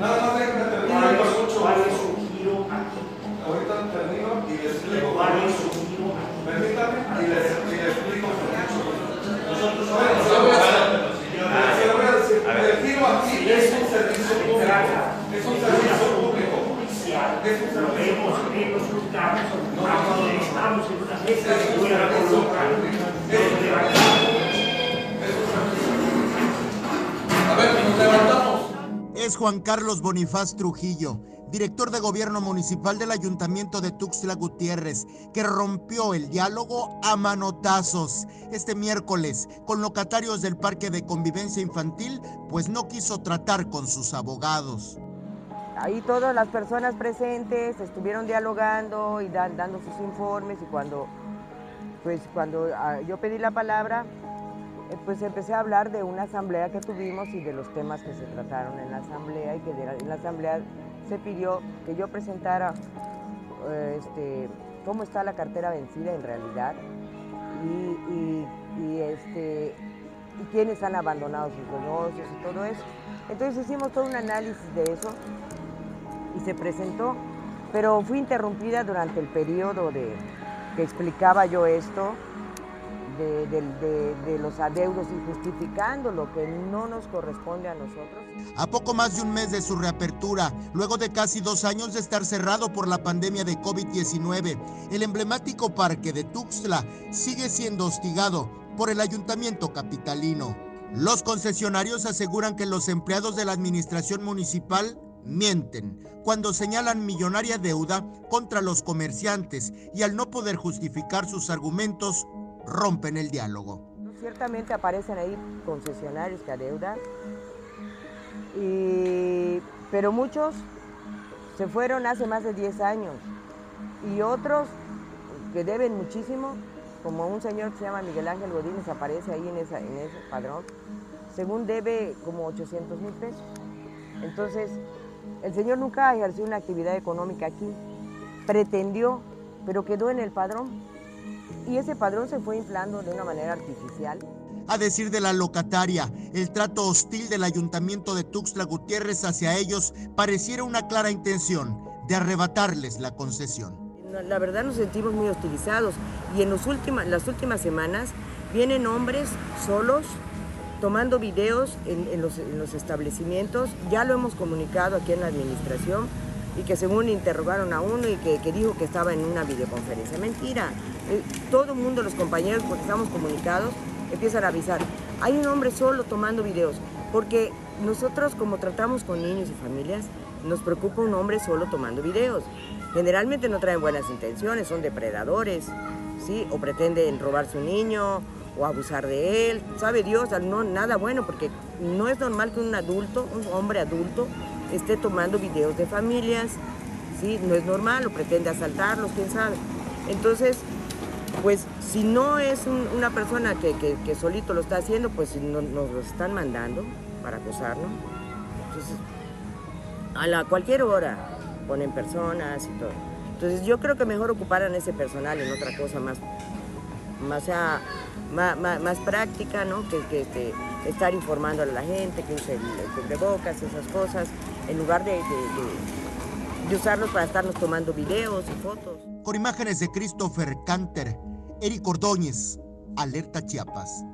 Nada más déjame terminar, ¿Cuál lo es, cuál es su giro aquí? Ahorita termino y le explico. ¿Cuál es su giro aquí? Permítame y le, y le explico. Nosotros Bueno, se lo voy a hacer. señora, Se lo voy a decir. El giro aquí es un servicio público. Es un servicio público. Es un Lo servicio vemos en los juzgados, cuando estamos en una mesa Es de Es Juan Carlos Bonifaz Trujillo, director de gobierno municipal del ayuntamiento de Tuxtla Gutiérrez, que rompió el diálogo a manotazos este miércoles con locatarios del Parque de Convivencia Infantil, pues no quiso tratar con sus abogados. Ahí todas las personas presentes estuvieron dialogando y dan- dando sus informes y cuando, pues, cuando ah, yo pedí la palabra, pues empecé a hablar de una asamblea que tuvimos y de los temas que se trataron en la asamblea y que en la asamblea se pidió que yo presentara eh, este, cómo está la cartera vencida en realidad y, y- y, este, y quiénes han abandonado sus negocios y todo eso. Entonces hicimos todo un análisis de eso y se presentó, pero fui interrumpida durante el periodo de que explicaba yo esto de, los adeudos y justificando lo que no nos corresponde a nosotros. A poco más de un mes de su reapertura, luego de casi dos años de estar cerrado por la pandemia de COVID-19, el emblemático parque de Tuxtla sigue siendo hostigado por el ayuntamiento capitalino. Los concesionarios aseguran que los empleados de la administración municipal mienten cuando señalan millonaria deuda contra los comerciantes y al no poder justificar sus argumentos, rompen el diálogo. Ciertamente aparecen ahí concesionarios que adeudan, pero muchos se fueron hace más de 10 años y otros que deben muchísimo, como un señor que se llama Miguel Ángel Godínez, aparece ahí en, en ese padrón, según debe como 800 mil pesos. Entonces, el señor nunca ejerció una actividad económica aquí, pretendió, pero quedó en el padrón. Y ese padrón se fue inflando de una manera artificial. A decir de la locataria, el trato hostil del ayuntamiento de Tuxtla Gutiérrez hacia ellos pareciera una clara intención de arrebatarles la concesión. La verdad nos sentimos muy hostilizados y en los las últimas semanas vienen hombres solos tomando videos en, en los, en los establecimientos. Ya lo hemos comunicado aquí en la administración y que según interrogaron a uno y que, que dijo que estaba en una videoconferencia. Mentira. Eh, todo el mundo, los compañeros, porque estamos comunicados, empiezan a avisar. Hay un hombre solo tomando videos porque nosotros como tratamos con niños y familias, nos preocupa un hombre solo tomando videos. Generalmente no traen buenas intenciones, son depredadores, ¿sí? O pretenden robarse un niño o abusar de él. Sabe Dios, no, nada bueno, porque no es normal que un adulto, un hombre adulto, esté tomando videos de familias, ¿sí? No es normal, o pretende asaltarlos, quién sabe. Entonces, pues si no es un- una persona que, solito lo está haciendo, pues no- nos lo están mandando para acosarnos. Entonces, a la cualquier hora ponen personas y todo. Entonces yo creo que mejor ocuparan ese personal en otra cosa más, más, sea, más, práctica, ¿no? Que, estar informando a la gente, que use el cubrebocas, esas cosas, en lugar de, usarlos para estarnos tomando videos y fotos. Con imágenes de Christopher Canter, Eric Ordóñez, Alerta Chiapas.